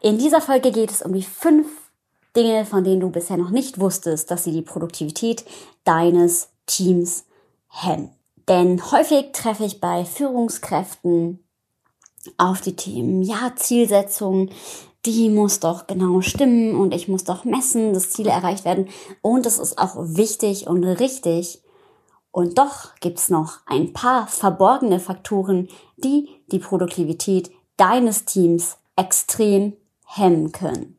in dieser Folge geht es um die fünf Dinge, von denen du bisher noch nicht wusstest, dass sie die Produktivität deines Teams hemmen. Denn häufig treffe ich bei Führungskräften auf die Themen, ja, Zielsetzung, die muss doch genau stimmen und ich muss doch messen, dass Ziele erreicht werden. Und es ist auch wichtig und richtig. Und doch gibt's noch ein paar verborgene Faktoren, die die Produktivität deines Teams extrem hemmen können.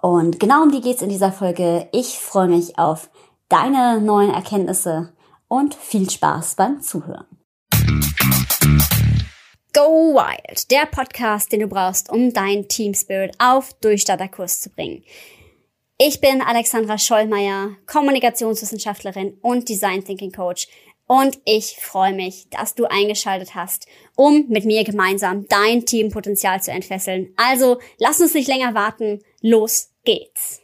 Und genau um die geht's in dieser Folge. Ich freue mich auf deine neuen Erkenntnisse und viel Spaß beim Zuhören. Go Wild, der Podcast, den du brauchst, um dein Team Spirit auf Durchstarterkurs zu bringen. Ich bin Alexandra Schollmeier, Kommunikationswissenschaftlerin und Design Thinking Coach und ich freue mich, dass du eingeschaltet hast, um mit mir gemeinsam dein Teampotenzial zu entfesseln. Also lass uns nicht länger warten, los geht's.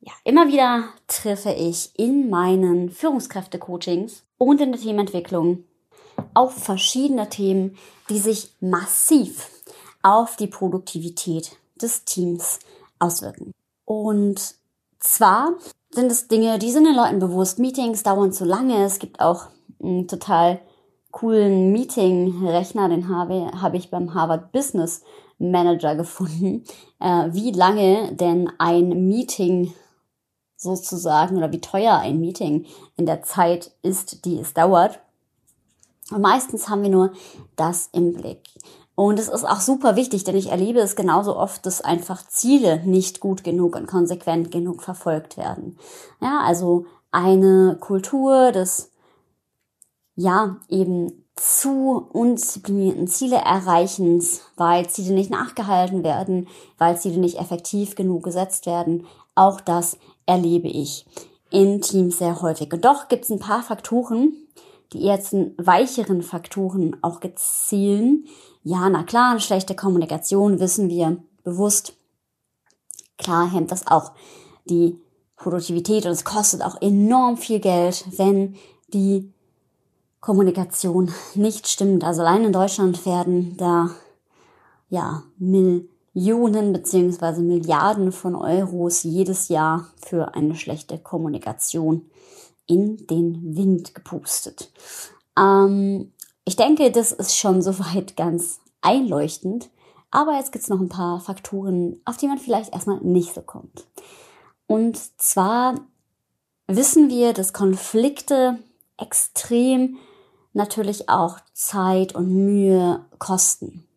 Ja, immer wieder treffe ich in meinen Führungskräfte-Coachings und in der Teamentwicklung auf verschiedene Themen, die sich massiv auf die Produktivität des Teams auswirken. Und zwar sind es Dinge, die sind den Leuten bewusst. Meetings dauern zu lange. Es gibt auch einen total coolen Meeting-Rechner, den habe, habe ich beim Harvard Business Manager gefunden, äh, wie lange denn ein Meeting sozusagen oder wie teuer ein Meeting in der Zeit ist, die es dauert. Und meistens haben wir nur das im Blick. Und es ist auch super wichtig, denn ich erlebe es genauso oft, dass einfach Ziele nicht gut genug und konsequent genug verfolgt werden. Ja, also eine Kultur des, ja, eben zu undisziplinierten Ziele erreichens, weil Ziele nicht nachgehalten werden, weil Ziele nicht effektiv genug gesetzt werden. Auch das erlebe ich in Teams sehr häufig. Und doch gibt es ein paar Faktoren, die eher weicheren Faktoren auch gezielen. Ja, na klar, eine schlechte Kommunikation wissen wir bewusst. Klar hemmt das auch die Produktivität und es kostet auch enorm viel Geld, wenn die Kommunikation nicht stimmt. Also allein in Deutschland werden da ja Millionen beziehungsweise Milliarden von Euros jedes Jahr für eine schlechte Kommunikation in den Wind gepustet. Ähm, ich denke, das ist schon soweit ganz einleuchtend. Aber jetzt gibt's noch ein paar Faktoren, auf die man vielleicht erstmal nicht so kommt. Und zwar wissen wir, dass Konflikte extrem natürlich auch Zeit und Mühe kosten.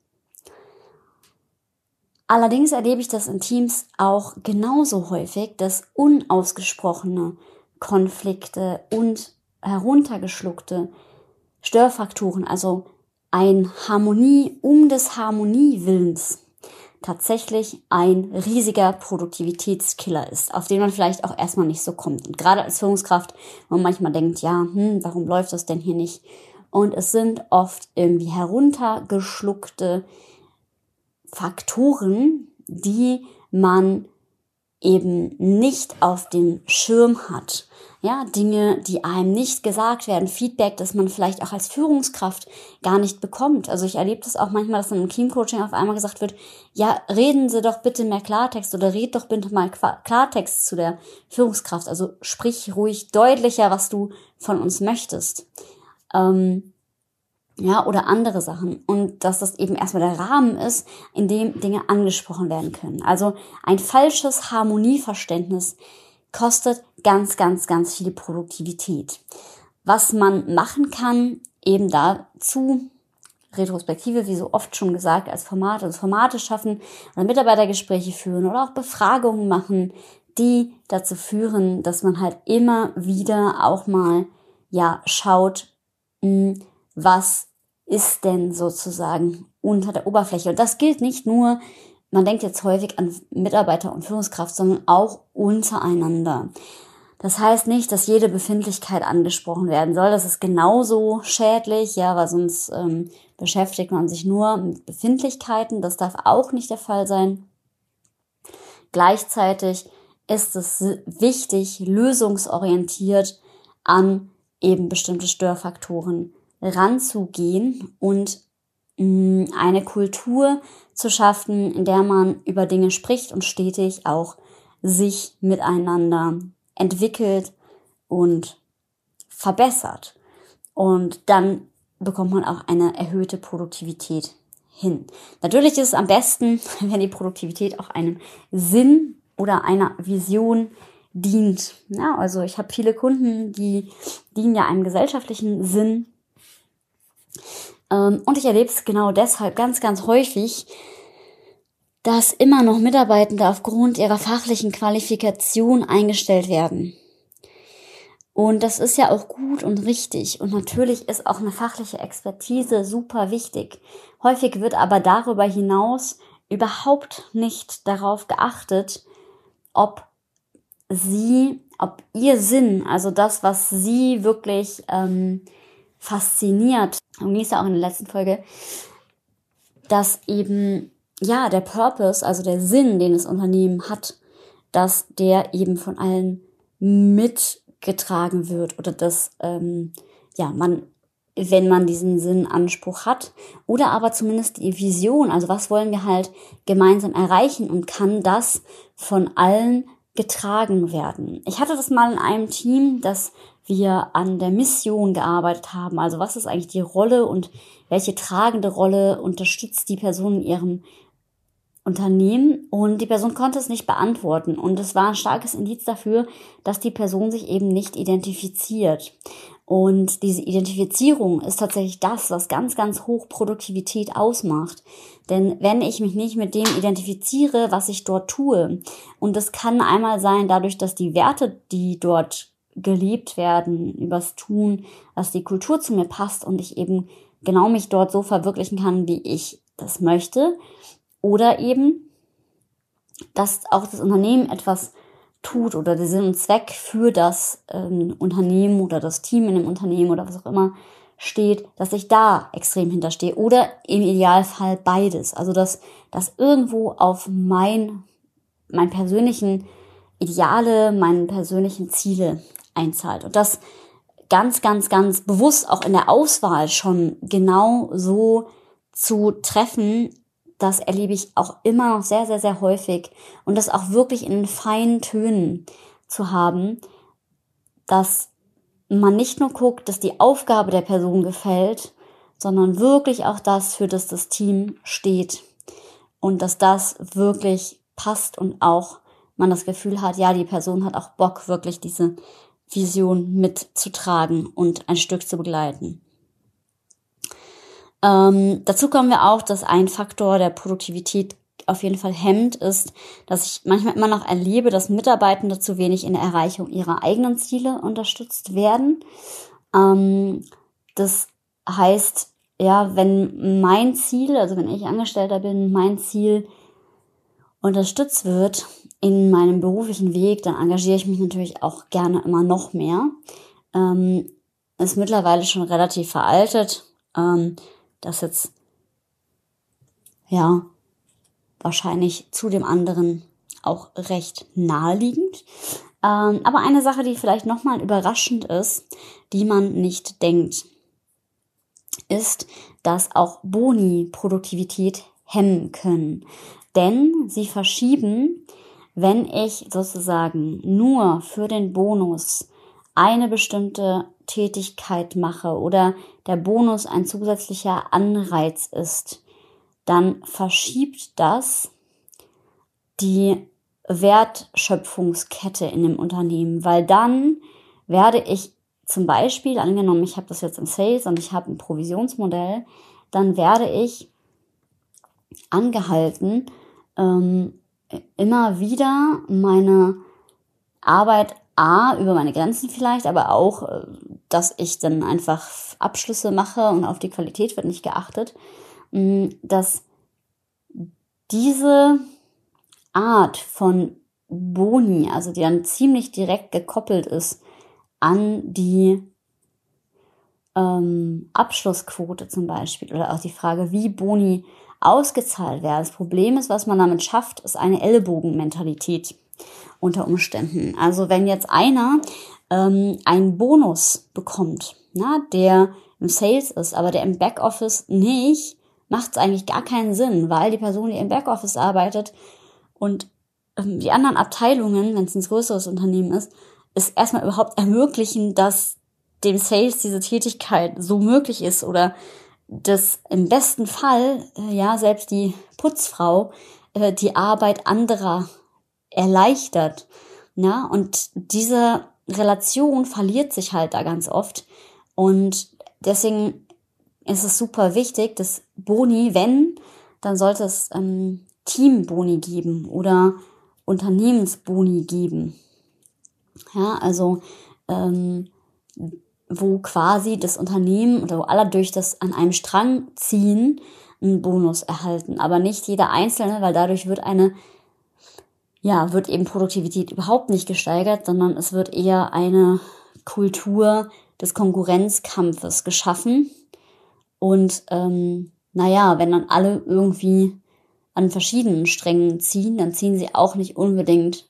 Allerdings erlebe ich das in Teams auch genauso häufig, dass unausgesprochene Konflikte und heruntergeschluckte Störfaktoren, also ein Harmonie um des Harmoniewillens tatsächlich ein riesiger Produktivitätskiller ist, auf den man vielleicht auch erstmal nicht so kommt. Und gerade als Führungskraft, wo man manchmal denkt, ja, hm, warum läuft das denn hier nicht? Und es sind oft irgendwie heruntergeschluckte Faktoren, die man eben nicht auf dem Schirm hat. Ja, Dinge, die einem nicht gesagt werden, Feedback, das man vielleicht auch als Führungskraft gar nicht bekommt. Also ich erlebe das auch manchmal, dass in einem Teamcoaching auf einmal gesagt wird, ja, reden Sie doch bitte mehr Klartext oder red doch bitte mal Klartext zu der Führungskraft. Also sprich ruhig deutlicher, was du von uns möchtest. Ähm, ja, oder andere Sachen. Und dass das eben erstmal der Rahmen ist, in dem Dinge angesprochen werden können. Also ein falsches Harmonieverständnis kostet ganz, ganz, ganz viel Produktivität. Was man machen kann, eben dazu, Retrospektive, wie so oft schon gesagt, als Formate, also Formate schaffen oder Mitarbeitergespräche führen oder auch Befragungen machen, die dazu führen, dass man halt immer wieder auch mal, ja, schaut, hm, was ist denn sozusagen unter der Oberfläche. Und das gilt nicht nur, man denkt jetzt häufig an Mitarbeiter und Führungskraft, sondern auch untereinander. Das heißt nicht, dass jede Befindlichkeit angesprochen werden soll. Das ist genauso schädlich, ja, weil sonst ähm, beschäftigt man sich nur mit Befindlichkeiten. Das darf auch nicht der Fall sein. Gleichzeitig ist es wichtig, lösungsorientiert an eben bestimmte Störfaktoren ranzugehen und eine Kultur zu schaffen, in der man über Dinge spricht und stetig auch sich miteinander entwickelt und verbessert. Und dann bekommt man auch eine erhöhte Produktivität hin. Natürlich ist es am besten, wenn die Produktivität auch einem Sinn oder einer Vision dient. Ja, also ich habe viele Kunden, die dienen ja einem gesellschaftlichen Sinn. Ähm, und ich erlebe es genau deshalb ganz, ganz häufig, dass immer noch Mitarbeitende aufgrund ihrer fachlichen Qualifikation eingestellt werden. Und das ist ja auch gut und richtig. Und natürlich ist auch eine fachliche Expertise super wichtig. Häufig wird aber darüber hinaus überhaupt nicht darauf geachtet, ob sie, ob ihr Sinn, also das, was sie wirklich ähm, fasziniert, und ging es ja auch in der letzten Folge, dass eben, ja, der Purpose, also der Sinn, den das Unternehmen hat, dass der eben von allen mitgetragen wird oder dass, ähm, ja, man, wenn man diesen Sinnanspruch hat oder aber zumindest die Vision, also was wollen wir halt gemeinsam erreichen und kann das von allen getragen werden. Ich hatte das mal in einem Team, dass wir an der Mission gearbeitet haben. Also was ist eigentlich die Rolle und welche tragende Rolle unterstützt die Person in ihrem Unternehmen und die Person konnte es nicht beantworten und es war ein starkes Indiz dafür, dass die Person sich eben nicht identifiziert. Und diese Identifizierung ist tatsächlich das, was ganz, ganz hoch Produktivität ausmacht. Denn wenn ich mich nicht mit dem identifiziere, was ich dort tue, und das kann einmal sein dadurch, dass die Werte, die dort gelebt werden, übers Tun, dass die Kultur zu mir passt und ich eben genau mich dort so verwirklichen kann, wie ich das möchte. Oder eben, dass auch das Unternehmen etwas tut oder der Sinn und Zweck für das ähm, Unternehmen oder das Team in dem Unternehmen oder was auch immer steht, dass ich da extrem hinterstehe oder im Idealfall beides. Also dass das irgendwo auf mein, mein persönlichen Ideale, meinen persönlichen Ziele einzahlt. Und das ganz, ganz, ganz bewusst auch in der Auswahl schon genau so zu treffen, das erlebe ich auch immer noch sehr, sehr, sehr häufig und das auch wirklich in feinen Tönen zu haben, dass man nicht nur guckt, dass die Aufgabe der Person gefällt, sondern wirklich auch das, für das das Team steht und dass das wirklich passt und auch man das Gefühl hat, ja, die Person hat auch Bock, wirklich diese Vision mitzutragen und ein Stück zu begleiten. Ähm, dazu kommen wir auch, dass ein Faktor der Produktivität auf jeden Fall hemmt, ist, dass ich manchmal immer noch erlebe, dass Mitarbeitende zu wenig in der Erreichung ihrer eigenen Ziele unterstützt werden. Ähm, das heißt, ja, wenn mein Ziel, also wenn ich Angestellter bin, mein Ziel unterstützt wird in meinem beruflichen Weg, dann engagiere ich mich natürlich auch gerne immer noch mehr. Ähm, ist mittlerweile schon relativ veraltet. Ähm, das jetzt, ja, wahrscheinlich zu dem anderen auch recht naheliegend. Ähm, aber eine Sache, die vielleicht nochmal überraschend ist, die man nicht denkt, ist, dass auch Boni Produktivität hemmen können. Denn sie verschieben, wenn ich sozusagen nur für den Bonus eine bestimmte Tätigkeit mache oder der Bonus ein zusätzlicher Anreiz ist, dann verschiebt das die Wertschöpfungskette in dem Unternehmen, weil dann werde ich zum Beispiel, angenommen, ich habe das jetzt im Sales und ich habe ein Provisionsmodell, dann werde ich angehalten, ähm, immer wieder meine Arbeit A, über meine Grenzen vielleicht, aber auch, äh, dass ich dann einfach Abschlüsse mache und auf die Qualität wird nicht geachtet, mm, dass diese Art von Boni, also die dann ziemlich direkt gekoppelt ist an die ähm, Abschlussquote zum Beispiel oder auch die Frage, wie Boni ausgezahlt werden. Das Problem ist, was man damit schafft, ist eine Ellbogenmentalität unter Umständen. Also wenn jetzt einer ähm, einen Bonus bekommt, na, der im Sales ist, aber der im Backoffice nicht macht es eigentlich gar keinen Sinn, weil die Person, die im Backoffice arbeitet und ähm, die anderen Abteilungen, wenn es ein größeres Unternehmen ist, ist erstmal überhaupt ermöglichen, dass dem Sales diese Tätigkeit so möglich ist oder dass im besten Fall, äh, ja, selbst die Putzfrau äh, die Arbeit anderer erleichtert. Ja, und diese Relation verliert sich halt da ganz oft. Und deswegen ist es super wichtig, dass Boni, wenn, dann sollte es ähm, Teamboni geben oder Unternehmensboni geben. Ja, also ähm, wo quasi das Unternehmen oder wo alle durch das an einem Strang ziehen, einen Bonus erhalten. Aber nicht jeder Einzelne, weil dadurch wird eine, ja, wird eben Produktivität überhaupt nicht gesteigert, sondern es wird eher eine Kultur des Konkurrenzkampfes geschaffen. Und ähm, naja, wenn dann alle irgendwie an verschiedenen Strängen ziehen, dann ziehen sie auch nicht unbedingt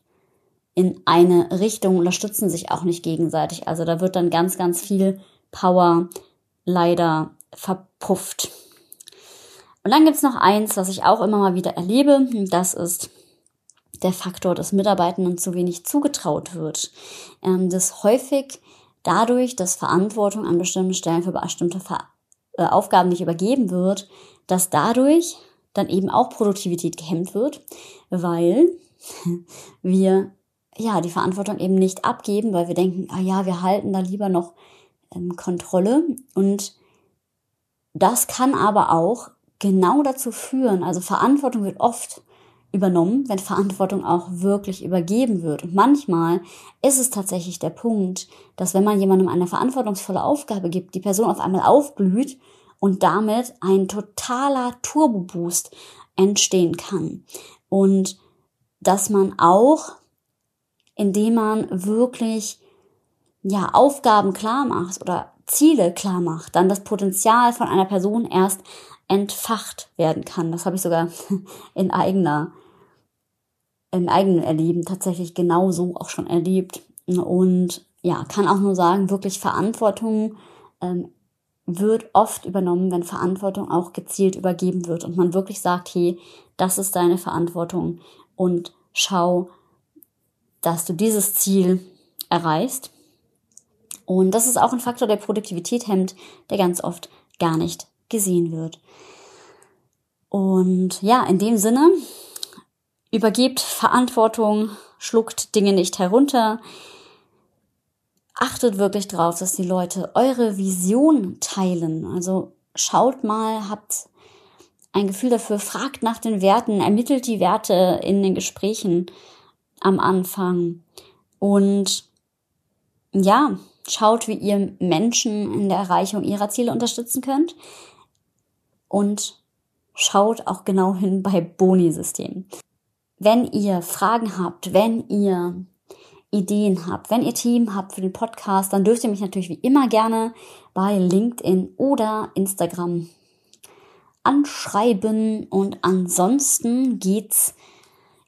in eine Richtung, unterstützen sich auch nicht gegenseitig. Also da wird dann ganz, ganz viel Power leider verpufft. Und dann gibt's noch eins, was ich auch immer mal wieder erlebe. Das ist der Faktor, dass Mitarbeitenden zu wenig zugetraut wird. Ähm, das häufig dadurch, dass Verantwortung an bestimmten Stellen für bestimmte Ver äh, Aufgaben nicht übergeben wird, dass dadurch dann eben auch Produktivität gehemmt wird, weil wir ja, die Verantwortung eben nicht abgeben, weil wir denken, ah ja, wir halten da lieber noch ähm, Kontrolle. Und das kann aber auch genau dazu führen, also Verantwortung wird oft übernommen, wenn Verantwortung auch wirklich übergeben wird. Und manchmal ist es tatsächlich der Punkt, dass wenn man jemandem eine verantwortungsvolle Aufgabe gibt, die Person auf einmal aufblüht und damit ein totaler Turbo-Boost entstehen kann. Und dass man auch indem man wirklich ja Aufgaben klar macht oder Ziele klar macht, dann das Potenzial von einer Person erst entfacht werden kann. Das habe ich sogar in eigener im eigenen Erleben tatsächlich genauso auch schon erlebt und ja kann auch nur sagen wirklich Verantwortung ähm, wird oft übernommen, wenn Verantwortung auch gezielt übergeben wird und man wirklich sagt, hey, das ist deine Verantwortung und schau, dass du dieses Ziel erreichst. Und das ist auch ein Faktor, der Produktivität hemmt, der ganz oft gar nicht gesehen wird. Und ja, in dem Sinne, übergebt Verantwortung, schluckt Dinge nicht herunter, achtet wirklich drauf, dass die Leute eure Vision teilen. Also schaut mal, habt ein Gefühl dafür, fragt nach den Werten, ermittelt die Werte in den Gesprächen am Anfang. Und ja, schaut, wie ihr Menschen in der Erreichung ihrer Ziele unterstützen könnt. Und schaut auch genau hin bei Boni-Systemen. Wenn ihr Fragen habt, wenn ihr Ideen habt, wenn ihr Team habt für den Podcast, dann dürft ihr mich natürlich wie immer gerne bei LinkedIn oder Instagram anschreiben. Und ansonsten geht's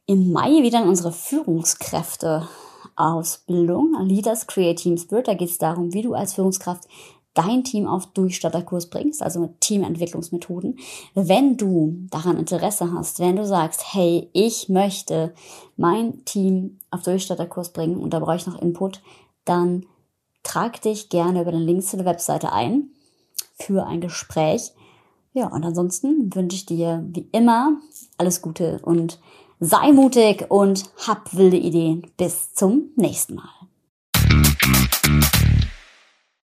im Mai wieder in unsere Führungskräfte-Ausbildung, Leaders Create Team Spirit. Da geht es darum, wie du als Führungskraft dein Team auf Durchstarterkurs bringst, also mit Teamentwicklungsmethoden. Wenn du daran Interesse hast, wenn du sagst, hey, ich möchte mein Team auf Durchstarterkurs bringen und da brauche ich noch Input, dann trag dich gerne über den Link zu der Webseite ein für ein Gespräch. Ja, und ansonsten wünsche ich dir wie immer alles Gute und Sei mutig und hab wilde Ideen. Bis zum nächsten Mal.